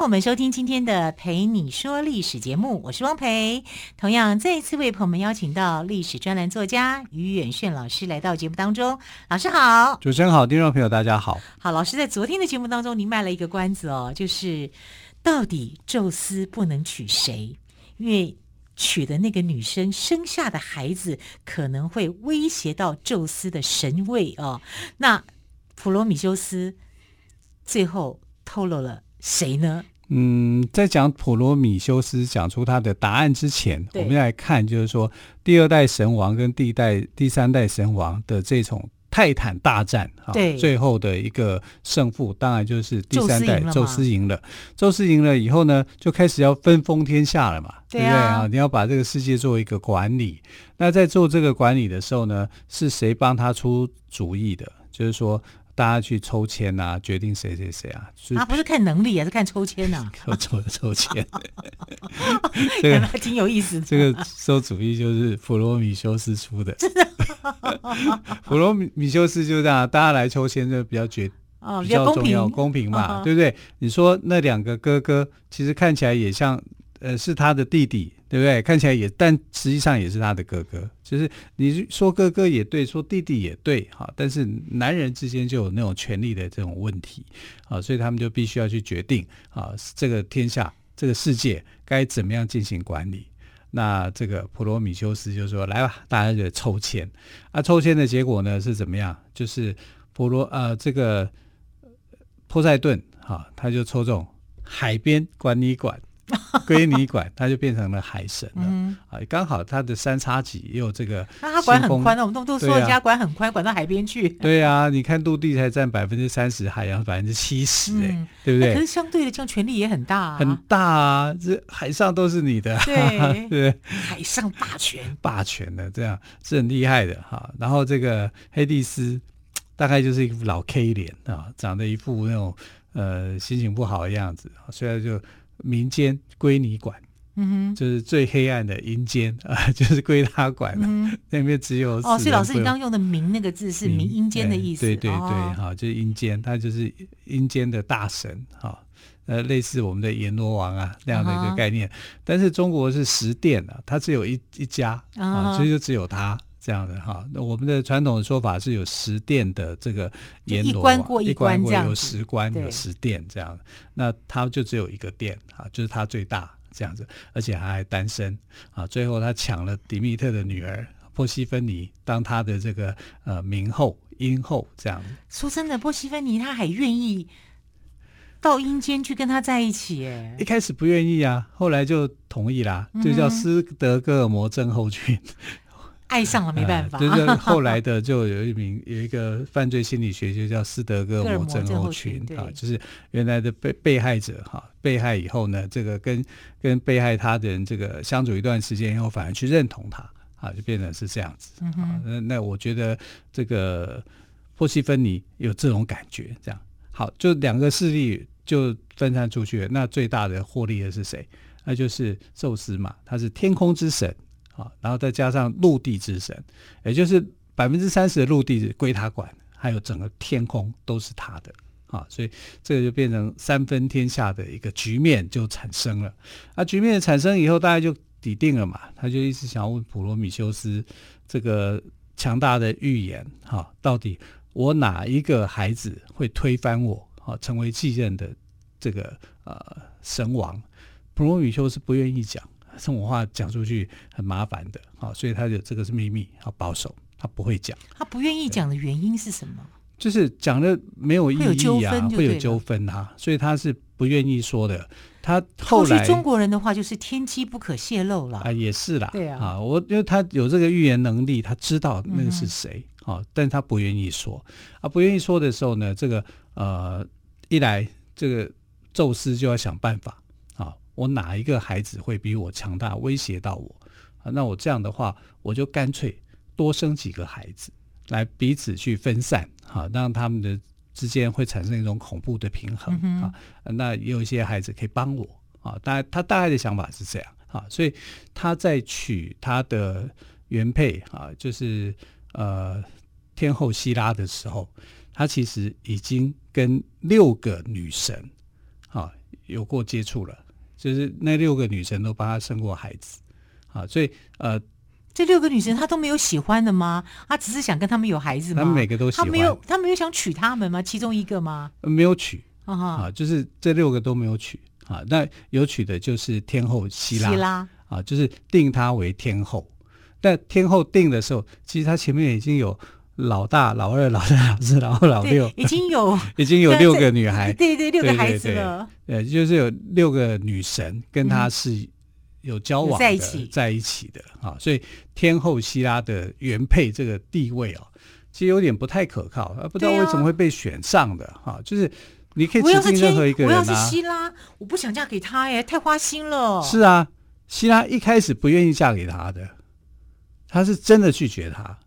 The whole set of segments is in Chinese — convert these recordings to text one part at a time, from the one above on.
欢迎朋友们收听今天的《陪你说历史》节目，我是汪培。同样，再一次为朋友们邀请到历史专栏作家于远炫老师来到节目当中。老师好，主持人好，听众朋友大家好。好，老师在昨天的节目当中，您卖了一个关子哦，就是到底宙斯不能娶谁？因为娶的那个女生生下的孩子可能会威胁到宙斯的神位哦。那普罗米修斯最后透露了。谁呢？嗯，在讲普罗米修斯讲出他的答案之前，我们要来看，就是说第二代神王跟第一代、第三代神王的这种泰坦大战啊，最后的一个胜负，当然就是第三代宙斯赢了。宙斯赢了以后呢，就开始要分封天下了嘛，对，啊、对不对啊？你要把这个世界做一个管理。那在做这个管理的时候呢，是谁帮他出主意的？就是说。大家去抽签啊，决定谁谁谁啊？他不是看能力啊，是看抽签呐、啊。抽抽抽签，这个还挺有意思的。这个馊主意就是普罗米修斯出的。真的，普罗米修斯就这样，大家来抽签就比较决，比较重要，公平嘛，对不对？你说那两个哥哥，其实看起来也像，呃，是他的弟弟。对不对？看起来也，但实际上也是他的哥哥。就是你说哥哥也对，说弟弟也对，哈。但是男人之间就有那种权力的这种问题，啊，所以他们就必须要去决定，啊，这个天下、这个世界该怎么样进行管理。那这个普罗米修斯就说：“来吧，大家就抽签。啊，抽签的结果呢是怎么样？就是普罗呃，这个波塞顿，哈，他就抽中海边管理馆。” 归你管，他就变成了海神了。嗯、啊，刚好他的三叉戟也有这个。那他管很宽，我们都都说人家管很宽，管到海边去。对啊，你看陆地才占百分之三十，海洋百分之七十，哎，对不对？可是相对的，这样权力也很大，啊，很大啊！这海上都是你的，对 对，海上霸权，霸权的这样是很厉害的哈。然后这个黑帝斯大概就是一副老 K 脸啊，长得一副那种呃心情不好的样子，虽然就。民间归你管，嗯哼，就是最黑暗的阴间 啊，就是归他管了。嗯、那边只有哦，所以老师你刚刚用的“民”那个字是民阴间的意思，对对对，哈、哦，就是阴间，他就是阴间的大神，哈，呃，类似我们的阎罗王啊那样的一个概念。哦、但是中国是十殿啊，它只有一一家啊，所以就只有他。这样的哈，那我们的传统的说法是有十殿的这个阎罗，一关过一关这样，有十关有十殿这样，那他就只有一个殿啊，就是他最大这样子，而且还还单身啊。最后他抢了迪密特的女儿波西芬尼当他的这个呃冥后阴后这样。说真的，波西芬尼他还愿意到阴间去跟他在一起哎？一开始不愿意啊，后来就同意啦，就叫斯德哥尔摩症候群。嗯爱上了没办法，呃，就是后来的就有一名 有一个犯罪心理学就叫斯德哥尔摩症候群啊，就是原来的被被害者哈，被害以后呢，这个跟跟被害他的人这个相处一段时间以后，反而去认同他啊，就变成是这样子。嗯、哼那那我觉得这个波西芬尼有这种感觉，这样好，就两个势力就分散出去了。那最大的获利的是谁？那就是宙斯嘛，他是天空之神。啊然后再加上陆地之神，也就是百分之三十的陆地归他管，还有整个天空都是他的啊，所以这个就变成三分天下的一个局面就产生了。啊，局面产生以后，大家就抵定了嘛，他就一直想要问普罗米修斯这个强大的预言哈，到底我哪一个孩子会推翻我啊，成为继任的这个呃神王？普罗米修斯不愿意讲。生活化讲出去很麻烦的，好，所以他就这个是秘密，好保守，他不会讲。他不愿意讲的原因是什么？就是讲的没有意义啊，会有纠纷啊，所以他是不愿意说的。他后来中国人的话就是天机不可泄露了啊，也是啦，对啊，啊，我因为他有这个预言能力，他知道那个是谁，啊、但他不愿意说啊，不愿意说的时候呢，这个呃，一来这个宙斯就要想办法。我哪一个孩子会比我强大，威胁到我啊？那我这样的话，我就干脆多生几个孩子，来彼此去分散，哈，让他们的之间会产生一种恐怖的平衡啊。那也有一些孩子可以帮我啊，大概他大概的想法是这样啊，所以他在娶他的原配啊，就是呃天后希拉的时候，他其实已经跟六个女神啊有过接触了，就是那六个女神都帮他生过孩子啊，所以呃。这六个女生她都没有喜欢的吗？她只是想跟他们有孩子吗？他们每个都喜欢。她没有，她没有想娶他们吗？其中一个吗？没有娶啊，啊，就是这六个都没有娶啊。那有娶的就是天后希拉，希拉啊，就是定她为天后。但天后定的时候，其实她前面已经有老大、老二、老三、老四、老五、老六，已经有已经有六个女孩，对对，六个孩子了。呃，就是有六个女神跟他是。嗯有交往在一起在一起的啊，所以天后希拉的原配这个地位哦，其实有点不太可靠，不知道为什么会被选上的哈、啊。就是你可以指定任何一个人啊。我要是希拉，我不想嫁给他耶，太花心了。是啊，希拉一开始不愿意嫁给他的，他是真的拒绝他。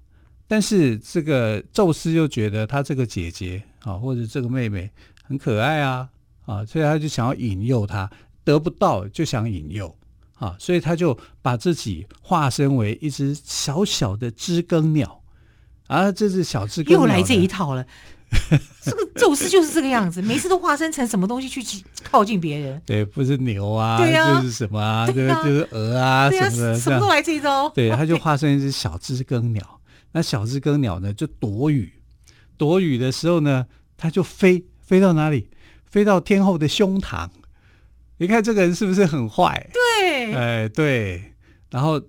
但是这个宙斯又觉得他这个姐姐啊，或者这个妹妹很可爱啊啊，所以他就想要引诱她，得不到就想引诱。啊，所以他就把自己化身为一只小小的知更鸟，啊，这只小知更鸟又来这一套了。这个宙斯就是这个样子，每次都化身成什么东西去靠近别人。对，不是牛啊，对啊，就是什么啊，对啊，就是鹅啊，什么的，什么都来这一招。对，他就化身一只小知更鸟。那小知更鸟呢，就躲雨，躲雨的时候呢，它就飞，飞到哪里？飞到天后的胸膛。你看这个人是不是很坏？对，哎对，然后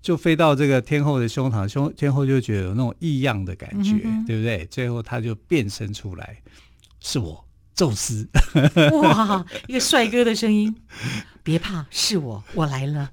就飞到这个天后的胸膛，胸天后就觉得有那种异样的感觉，嗯、对不对？最后他就变身出来，是我宙斯。哇，一个帅哥的声音，别怕，是我，我来了。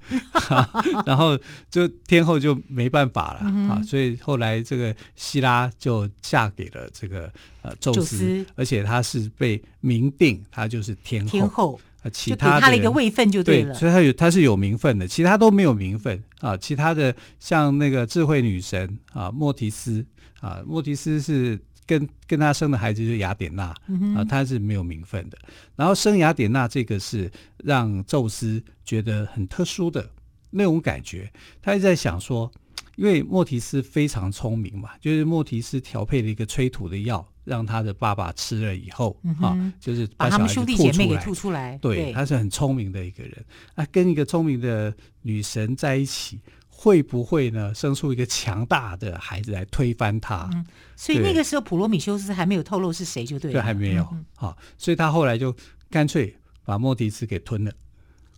然后就天后就没办法了、嗯、啊，所以后来这个希拉就嫁给了这个呃宙斯，宙斯，而且他是被明定，他就是天后。天后啊，其他的他的一个位分就对了，对，所以他有他是有名分的，其他都没有名分啊。其他的像那个智慧女神啊，莫提斯啊，莫提斯是跟跟他生的孩子就是雅典娜啊，他是没有名分的。然后生雅典娜这个是让宙斯觉得很特殊的那种感觉，他一直在想说，因为莫提斯非常聪明嘛，就是莫提斯调配了一个催吐的药。让他的爸爸吃了以后，嗯、啊，就是把，把他们兄弟姐妹给吐出来。对，对他是很聪明的一个人。啊，跟一个聪明的女神在一起，会不会呢生出一个强大的孩子来推翻他？嗯、所以那个时候普罗米修斯还没有透露是谁，就对了，对，还没有。好、所以他后来就干脆把莫提斯给吞了。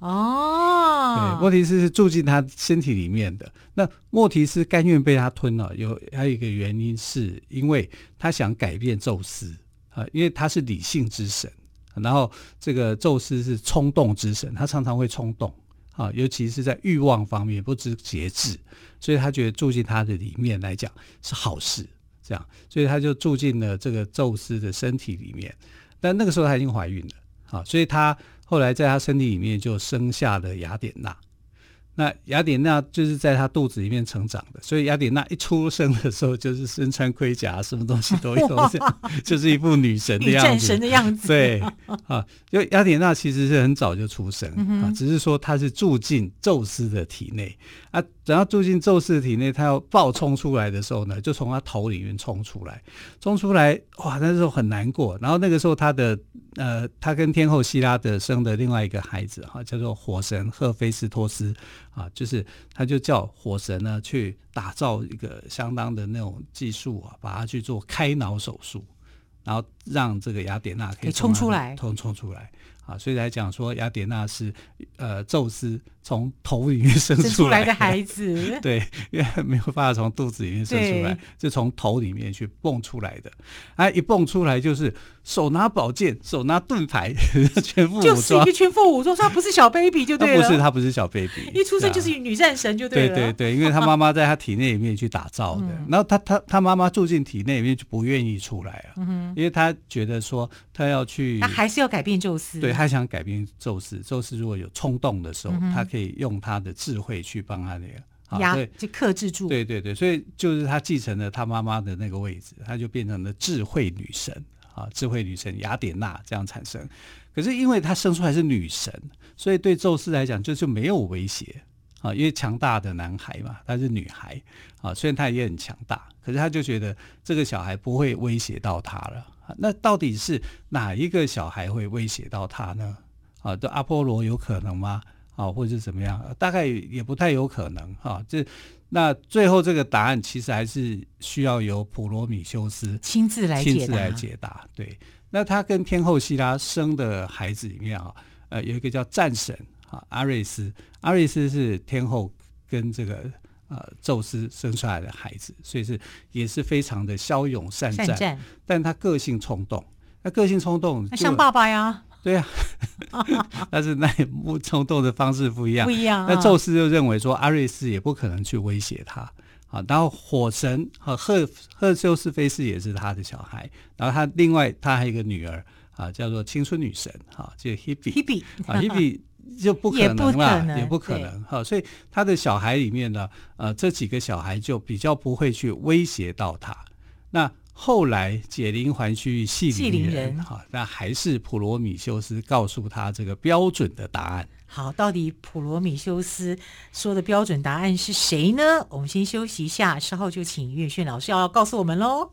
哦，对，莫提斯是住进他身体里面的。那莫提斯甘愿被他吞了，有还有一个原因是因为他想改变宙斯啊，因为他是理性之神，然后这个宙斯是冲动之神，他常常会冲动啊，尤其是在欲望方面不知节制，所以他觉得住进他的里面来讲是好事，这样，所以他就住进了这个宙斯的身体里面。但那个时候他已经怀孕了啊，所以他。后来在他身体里面就生下了雅典娜，那雅典娜就是在她肚子里面成长的，所以雅典娜一出生的时候就是身穿盔甲，什么东西都有，就是一副女神的样子，女战神的样子。对啊，因为雅典娜其实是很早就出生啊，只是说她是住进宙斯的体内啊。等到住进宙斯的体内，她要暴冲出来的时候呢，就从她头里面冲出来，冲出来，哇！那时候很难过。然后那个时候，她的呃，他跟天后希拉德生的另外一个孩子哈，叫做火神赫菲斯托斯啊，就是他就叫火神呢去打造一个相当的那种技术啊，把他去做开脑手术，然后让这个雅典娜可以冲出来，冲冲出来。啊，所以来讲说，雅典娜是呃，宙斯从头里面生出来，的孩子，对，因为没有办法从肚子里面生出来，就从头里面去蹦出来的。啊，一蹦出来就是手拿宝剑，手拿盾牌，全副武装，就是一个全副武装。说他不是小 baby 就对了，不是他不是小 baby，一出生就是女战神就对了。对对对，因为他妈妈在他体内里面去打造的，嗯、然后他他他妈妈住进体内里面就不愿意出来啊，嗯、因为他觉得说他要去，他还是要改变宙斯，对。他想改变宙斯，宙斯如果有冲动的时候，嗯、他可以用他的智慧去帮他那个压就克制住。对对对，所以就是他继承了他妈妈的那个位置，他就变成了智慧女神啊，智慧女神雅典娜这样产生。可是因为他生出来是女神，所以对宙斯来讲就就没有威胁啊，因为强大的男孩嘛，她是女孩啊，虽然她也很强大，可是他就觉得这个小孩不会威胁到他了。那到底是哪一个小孩会威胁到他呢？啊，这阿波罗有可能吗？啊，或者是怎么样？大概也不太有可能啊。这那最后这个答案其实还是需要由普罗米修斯亲自来亲自来解答。对，那他跟天后希拉生的孩子里面啊，呃，有一个叫战神啊，阿瑞斯。阿瑞斯是天后跟这个。呃，宙斯生出来的孩子，所以是也是非常的骁勇善战，善战，但他个性冲动，那个性冲动，像爸爸呀，对呀、啊，但是那不冲动的方式不一样，不一样、啊。那宙斯就认为说，阿瑞斯也不可能去威胁他啊。然后火神和赫赫修斯菲斯也是他的小孩，然后他另外他还有一个女儿啊，叫做青春女神啊，叫 Hebe，Hebe 啊 Hebe。就不可能了，也不可能哈，所以他的小孩里面呢，呃，这几个小孩就比较不会去威胁到他。那后来解铃还须系铃人哈，那还是普罗米修斯告诉他这个标准的答案。好，到底普罗米修斯说的标准答案是谁呢？我们先休息一下，稍后就请岳轩老师要告诉我们喽。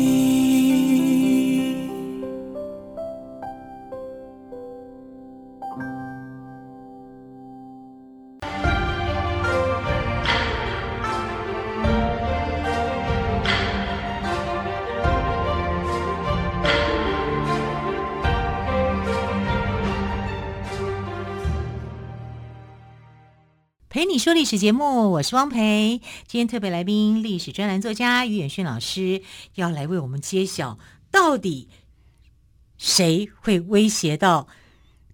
陪你说历史节目，我是汪培。今天特别来宾，历史专栏作家于远逊老师要来为我们揭晓，到底谁会威胁到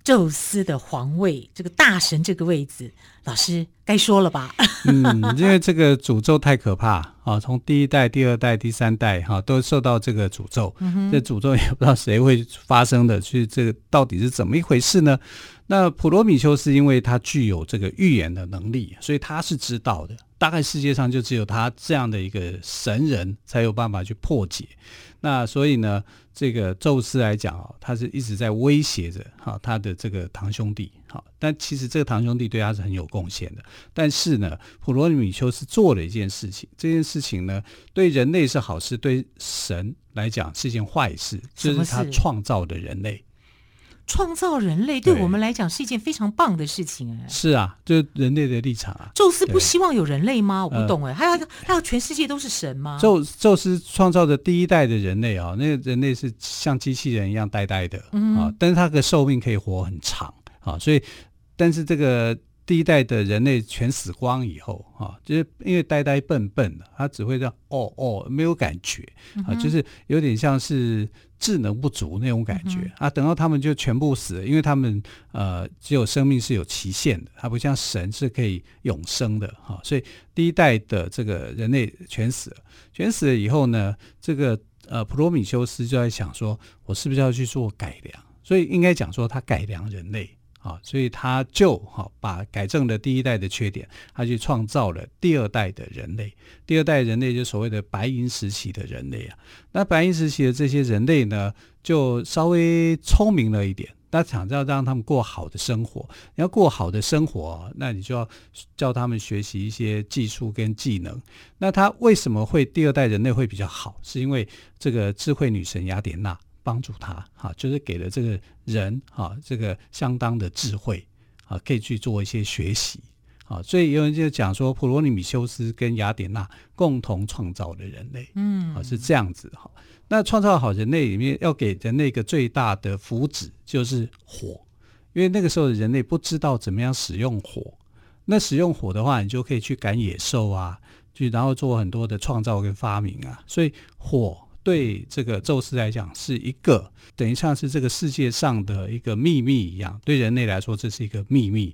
宙斯的皇位，这个大神这个位置？老师该说了吧？嗯，因为这个诅咒太可怕啊！从第一代、第二代、第三代哈，都受到这个诅咒。嗯、这诅咒也不知道谁会发生的，去这个到底是怎么一回事呢？那普罗米修斯因为他具有这个预言的能力，所以他是知道的。大概世界上就只有他这样的一个神人才有办法去破解。那所以呢，这个宙斯来讲啊，他是一直在威胁着哈他的这个堂兄弟。好，但其实这个堂兄弟对他是很有贡献的。但是呢，普罗米修斯做了一件事情，这件事情呢，对人类是好事，对神来讲是一件坏事，就是他创造的人类。创造人类对我们来讲是一件非常棒的事情哎，是啊，就人类的立场啊。宙斯不希望有人类吗？我不懂哎，他要他要全世界都是神吗？宙宙斯创造的第一代的人类啊，那个人类是像机器人一样呆呆的啊，但是他的寿命可以活很长啊，所以但是这个。第一代的人类全死光以后，哈，就是因为呆呆笨笨的，他只会这样哦哦，没有感觉啊，就是有点像是智能不足那种感觉啊。等到他们就全部死了，因为他们呃只有生命是有期限的，它不像神是可以永生的哈。所以第一代的这个人类全死了，全死了以后呢，这个呃普罗米修斯就在想说，我是不是要去做改良？所以应该讲说他改良人类。啊，所以他就哈把改正了第一代的缺点，他去创造了第二代的人类。第二代人类就所谓的白银时期的人类啊。那白银时期的这些人类呢，就稍微聪明了一点。他想要让他们过好的生活，你要过好的生活，那你就要教他们学习一些技术跟技能。那他为什么会第二代人类会比较好？是因为这个智慧女神雅典娜。帮助他，哈，就是给了这个人，哈，这个相当的智慧，啊，可以去做一些学习，啊，所以有人就讲说，普罗米修斯跟雅典娜共同创造了人类，嗯，啊，是这样子，哈。那创造好人类里面，要给人类一个最大的福祉就是火，因为那个时候的人类不知道怎么样使用火，那使用火的话，你就可以去赶野兽啊。去然后做很多的创造跟发明啊。所以火对这个宙斯来讲是一个等于像是这个世界上的一个秘密一样，对人类来说这是一个秘密。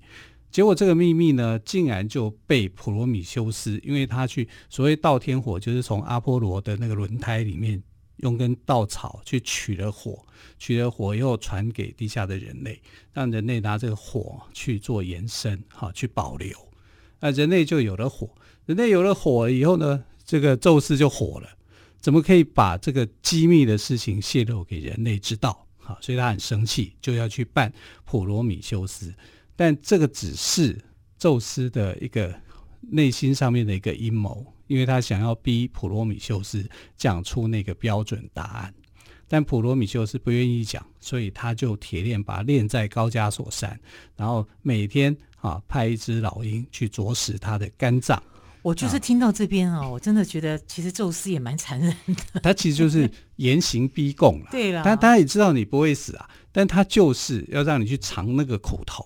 结果这个秘密呢，竟然就被普罗米修斯，因为他去所谓盗天火，就是从阿波罗的那个轮胎里面用根稻草去取了火，取了火以后传给地下的人类，让人类拿这个火去做延伸，哈，去保留，那人类就有了火。人类有了火以后呢，这个宙斯就火了，怎么可以把这个机密的事情泄露给人类知道？哈，所以他很生气，就要去办普罗米修斯。但这个只是宙斯的一个内心上面的一个阴谋，因为他想要逼普罗米修斯讲出那个标准答案，但普罗米修斯不愿意讲，所以他就铁链把他链在高加索山，然后每天啊派一只老鹰去啄食他的肝脏。我就是听到这边哦，我真的觉得其实宙斯也蛮残忍的。他其实就是严刑逼供了，对了，但他也知道你不会死啊，但他就是要让你去尝那个苦头。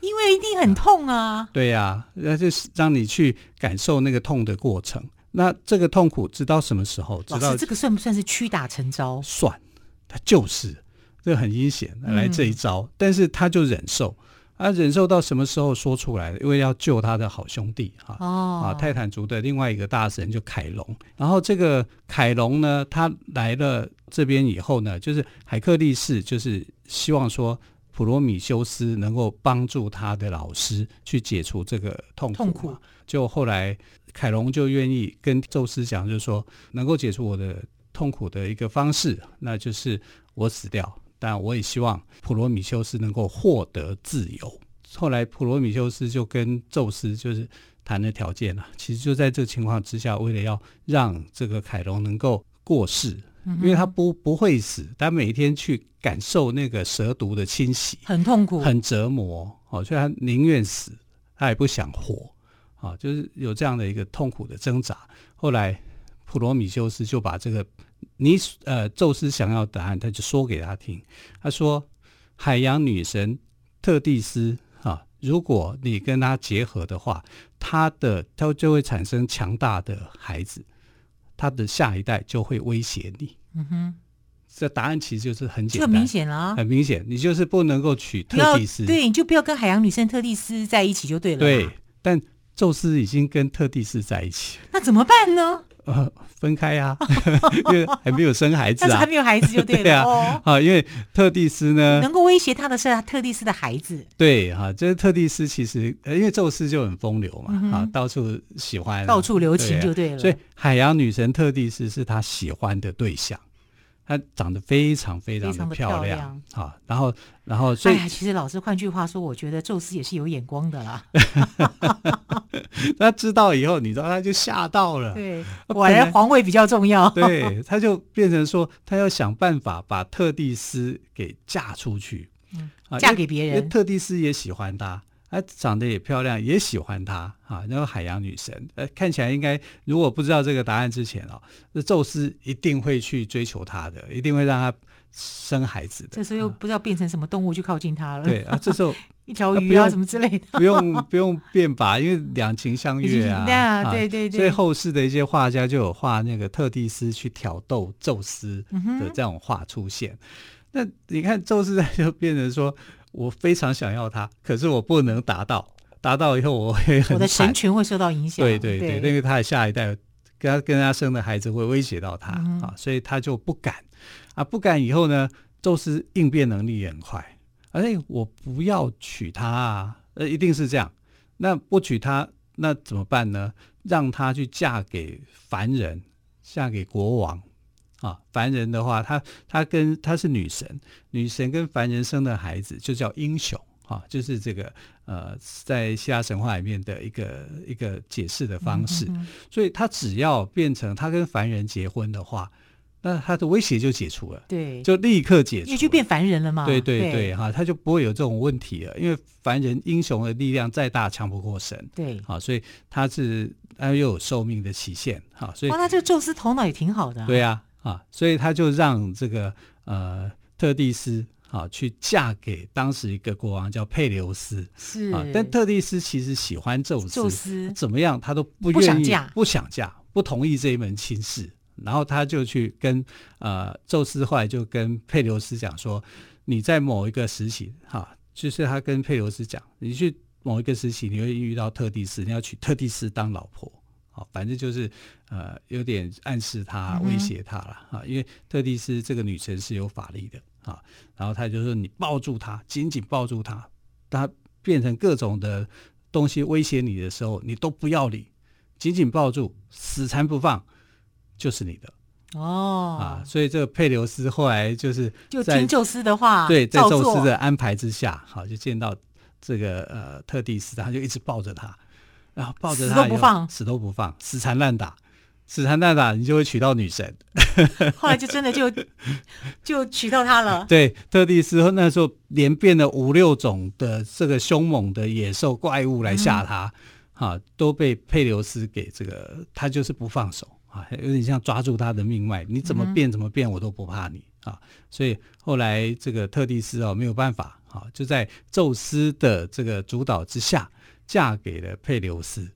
因为一定很痛啊！啊对呀、啊，那就是让你去感受那个痛的过程。那这个痛苦直到什么时候？直到这个算不算是屈打成招？算，他就是这个很阴险来这一招，嗯、但是他就忍受，啊，忍受到什么时候说出来的？因为要救他的好兄弟哈，哦、啊，泰坦族的另外一个大神就凯龙。然后这个凯龙呢，他来了这边以后呢，就是海克力士，就是希望说。普罗米修斯能够帮助他的老师去解除这个痛苦，痛苦。就后来凯龙就愿意跟宙斯讲，就是说能够解除我的痛苦的一个方式，那就是我死掉。但我也希望普罗米修斯能够获得自由。后来普罗米修斯就跟宙斯就是谈了条件了。其实就在这个情况之下，为了要让这个凯龙能够过世。因为他不不会死，他每天去感受那个蛇毒的侵袭，很痛苦，很折磨。哦，所以他宁愿死，他也不想活。啊、哦，就是有这样的一个痛苦的挣扎。后来普罗米修斯就把这个你呃宙斯想要答案，他就说给他听。他说：“海洋女神特蒂斯啊，如果你跟他结合的话，他的他就会产生强大的孩子。”他的下一代就会威胁你。嗯哼，这答案其实就是很简单，很明显了，很明显，你就是不能够娶特蒂斯，对，你就不要跟海洋女神特蒂斯在一起就对了。对，但宙斯已经跟特蒂斯在一起，那怎么办呢？呃，分开呀、啊，因为还没有生孩子啊，但是还没有孩子就对了。对啊，因为特蒂斯呢，能够威胁他的是他特蒂斯的孩子。对，哈、啊，这、就是、特蒂斯其实，因为宙斯就很风流嘛，嗯、啊，到处喜欢，到处留情就对了。所以海洋女神特蒂斯是他喜欢的对象。她长得非常非常的漂亮，啊，然后，然后，所以，哎、其实老师换句话说，我觉得宙斯也是有眼光的啦。他知道以后，你知道，他就吓到了。对，果然皇位比较重要。对，他就变成说，他要想办法把特蒂斯给嫁出去，嗯，嫁给别人。特蒂斯也喜欢他。她长得也漂亮，也喜欢她啊，那个海洋女神，呃，看起来应该如果不知道这个答案之前哦，那宙斯一定会去追求她的，一定会让她生孩子的。这时候又不知道变成什么动物去靠近她了。对啊，这时候 一条鱼啊什么之类的，不用不用变吧，因为两情相悦啊，啊。对对对。所以后世的一些画家就有画那个特蒂斯去挑逗宙斯的这种画出现。嗯、那你看宙斯就变成说。我非常想要他，可是我不能达到。达到以后，我会很，我的神权会受到影响。对对对，因为他的下一代跟他跟他生的孩子会威胁到他、嗯、啊，所以他就不敢啊，不敢。以后呢，宙斯应变能力也很快。哎，我不要娶她啊，呃，一定是这样。那不娶她，那怎么办呢？让她去嫁给凡人，嫁给国王。啊，凡人的话，他他跟他是女神，女神跟凡人生的孩子就叫英雄啊，就是这个呃，在希腊神话里面的一个一个解释的方式。嗯嗯嗯，所以他只要变成他跟凡人结婚的话，那他的威胁就解除了，对，就立刻解除，也就变凡人了嘛。对对对，哈，他就不会有这种问题了，因为凡人英雄的力量再大，强不过神。对，啊，所以他是他又有寿命的期限，哈，所以哇，那这个宙斯头脑也挺好的啊。对啊。啊，所以他就让这个呃特蒂斯啊，好去嫁给当时一个国王叫佩琉斯，是啊，但特蒂斯其实喜欢宙斯，宙斯怎么样他都不愿意，不想嫁，不想嫁，不同意这一门亲事。然后他就去跟呃宙斯，后来就跟佩琉斯讲说，你在某一个时期，哈，就是他跟佩琉斯讲，你去某一个时期你会遇到特蒂斯，你要娶特蒂斯当老婆，好，反正就是呃有点暗示他，威胁他了啊，因为特蒂斯这个女神是有法力的啊，然后他就说你抱住她，紧紧抱住她，她变成各种的东西威胁你的时候，你都不要理，紧紧抱住，死缠不放。就是你的。哦。啊，所以这个佩留斯后来就是就听宙斯的话，对，在宙斯的安排之下，好就见到这个呃特蒂斯，他就一直抱着他，然后抱着他死都不放，死都不放，死缠烂打，死缠烂打，你就会娶到女神。后来就真的就就娶到她了。对，特蒂斯那时候连变了五六种的这个凶猛的野兽怪物来吓他，哈、嗯啊，都被佩琉斯给这个，他就是不放手啊。有点像抓住他的命脉，你怎么变怎么变，我都不怕你啊！所以后来这个特蒂斯哦没有办法啊，就在宙斯的这个主导之下，嫁给了佩琉斯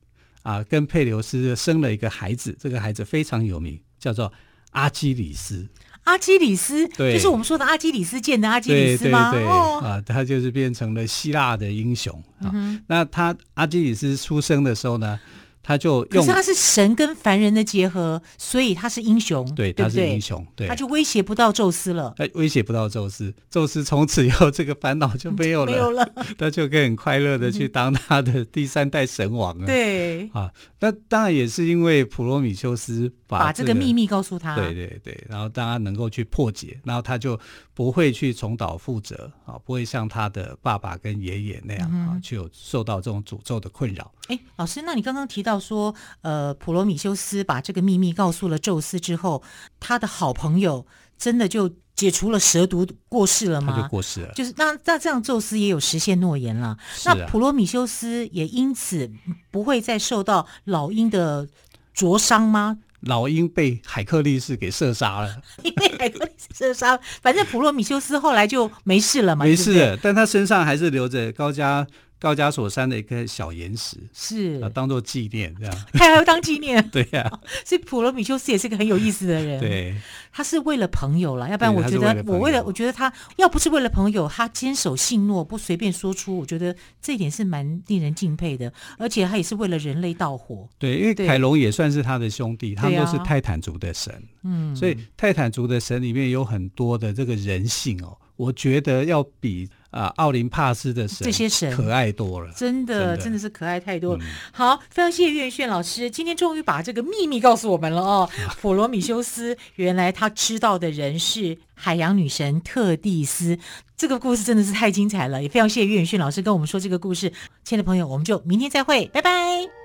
啊，跟佩琉斯生了一个孩子，这个孩子非常有名，叫做阿基里斯。阿基里斯，对，就是我们说的阿基里斯建的阿基里斯吗？对对对，哦、啊，他就是变成了希腊的英雄啊。嗯、那他阿基里斯出生的时候呢？他就用，可是他是神跟凡人的结合，所以他是英雄，对，对，对，他是英雄，对，他就威胁不到宙斯了，哎威胁不到宙斯，宙斯从此以后这个烦恼就没有了，没有了，他就可以很快乐的去当他的第三代神王了，对，啊，那当然也是因为普罗米修斯把、这个、把这个秘密告诉他，对对对，然后大家能够去破解，然后他就不会去重蹈覆辙啊，不会像他的爸爸跟爷爷那样、嗯、啊，去有受到这种诅咒的困扰。哎，老师，那你刚刚提到说，呃，普罗米修斯把这个秘密告诉了宙斯之后，他的好朋友真的就解除了蛇毒过世了吗？他就过世了。就是那那这样，宙斯也有实现诺言了。啊、那普罗米修斯也因此不会再受到老鹰的灼伤吗？老鹰被海克力士给射杀了，因为海克力士射杀，反正普罗米修斯后来就没事了嘛。没事了，但他身上还是留着高加。高加索山的一颗小岩石，是。啊，当做纪念这样，他还要当纪念，对呀、啊。所以普罗米修斯也是个很有意思的人，对，他是为了朋友啦，要不然我觉得我为了，我觉得他要不是为了朋友，他坚守信诺，不随便说出，我觉得这一点是蛮令人敬佩的。而且他也是为了人类盗火，对，因为凯龙也算是他的兄弟，他们都是泰坦族的神，嗯，所以泰坦族的神里面有很多的这个人性哦，我觉得要比。啊，奥林帕斯的神，这些神可爱多了，真的，真的，真的是可爱太多了。嗯、好，非常谢谢岳轩老师，今天终于把这个秘密告诉我们了哦。普罗米修斯原来他知道的人是海洋女神特蒂斯，这个故事真的是太精彩了，也非常谢谢岳轩老师跟我们说这个故事。亲爱的朋友，我们就明天再会，拜拜。